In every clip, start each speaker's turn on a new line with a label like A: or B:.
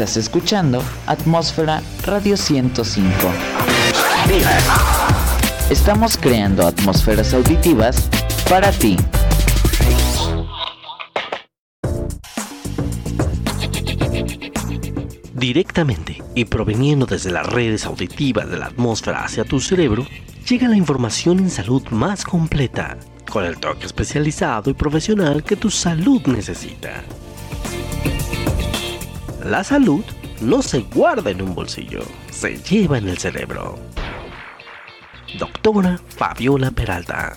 A: Estás escuchando Atmósfera Radio 105. Estamos creando atmósferas auditivas para ti.
B: Directamente y proveniendo desde las redes auditivas de la atmósfera hacia tu cerebro, llega la información en salud más completa, con el toque especializado y profesional que tu salud necesita. La salud no se guarda en un bolsillo, se lleva en el cerebro. Doctora Fabiola Peralta.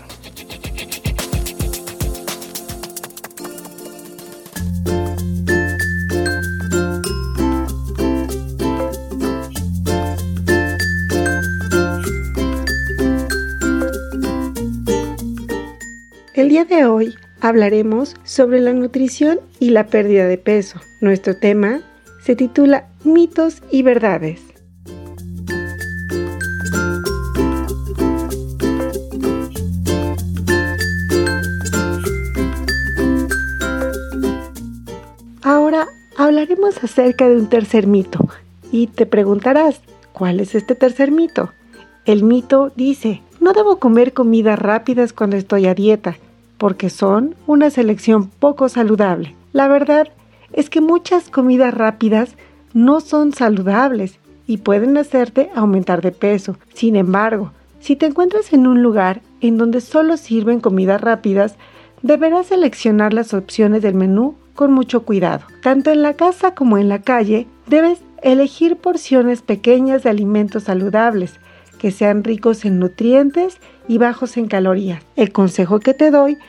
C: El día de hoy hablaremos sobre la nutrición y la pérdida de peso. Nuestro tema se titula Mitos y Verdades. Ahora hablaremos acerca de un tercer mito y te preguntarás, ¿cuál es este tercer mito? El mito dice, no debo comer comidas rápidas cuando estoy a dieta, porque son una selección poco saludable. La verdad es que muchas comidas rápidas no son saludables y pueden hacerte aumentar de peso. Sin embargo, si te encuentras en un lugar en donde solo sirven comidas rápidas, deberás seleccionar las opciones del menú con mucho cuidado. Tanto en la casa como en la calle, debes elegir porciones pequeñas de alimentos saludables que sean ricos en nutrientes y bajos en calorías. El consejo que te doy es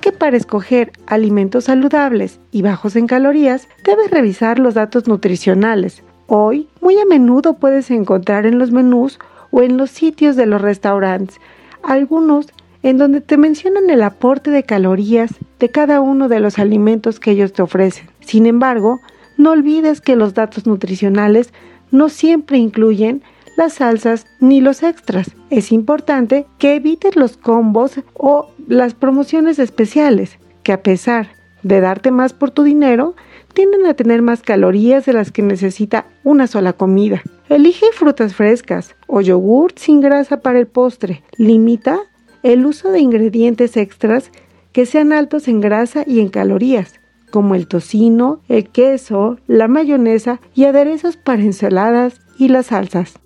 C: que para escoger alimentos saludables y bajos en calorías, debes revisar los datos nutricionales. Hoy, muy a menudo puedes encontrar en los menús o en los sitios de los restaurantes algunos en donde te mencionan el aporte de calorías de cada uno de los alimentos que ellos te ofrecen. Sin embargo, no olvides que los datos nutricionales no siempre incluyen las salsas ni los extras. Es importante que evites los combos o las promociones especiales, que a pesar de darte más por tu dinero, tienden a tener más calorías de las que necesita una sola comida. Elige frutas frescas o yogur sin grasa para el postre. Limita el uso de ingredientes extras que sean altos en grasa y en calorías, como el tocino, el queso, la mayonesa y aderezos para ensaladas y las salsas.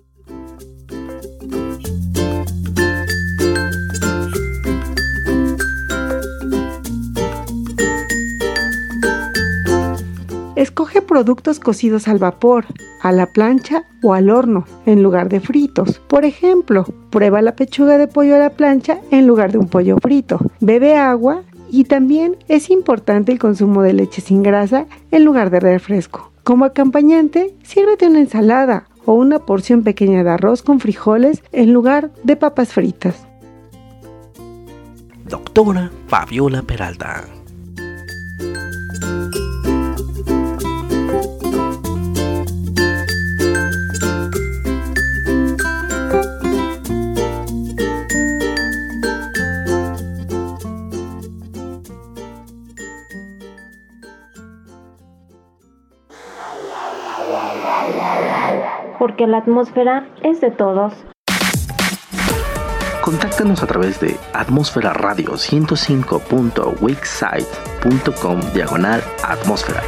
C: Productos cocidos al vapor, a la plancha o al horno en lugar de fritos. Por ejemplo, prueba la pechuga de pollo a la plancha en lugar de un pollo frito. Bebe agua y también es importante el consumo de leche sin grasa en lugar de refresco. Como acompañante, sírvete una ensalada o una porción pequeña de arroz con frijoles en lugar de papas fritas.
B: Doctora Fabiola Peralta.
D: Porque la atmósfera es de todos.
B: Contáctanos a través de atmósfera radio 105.wixsite.com diagonal atmósfera.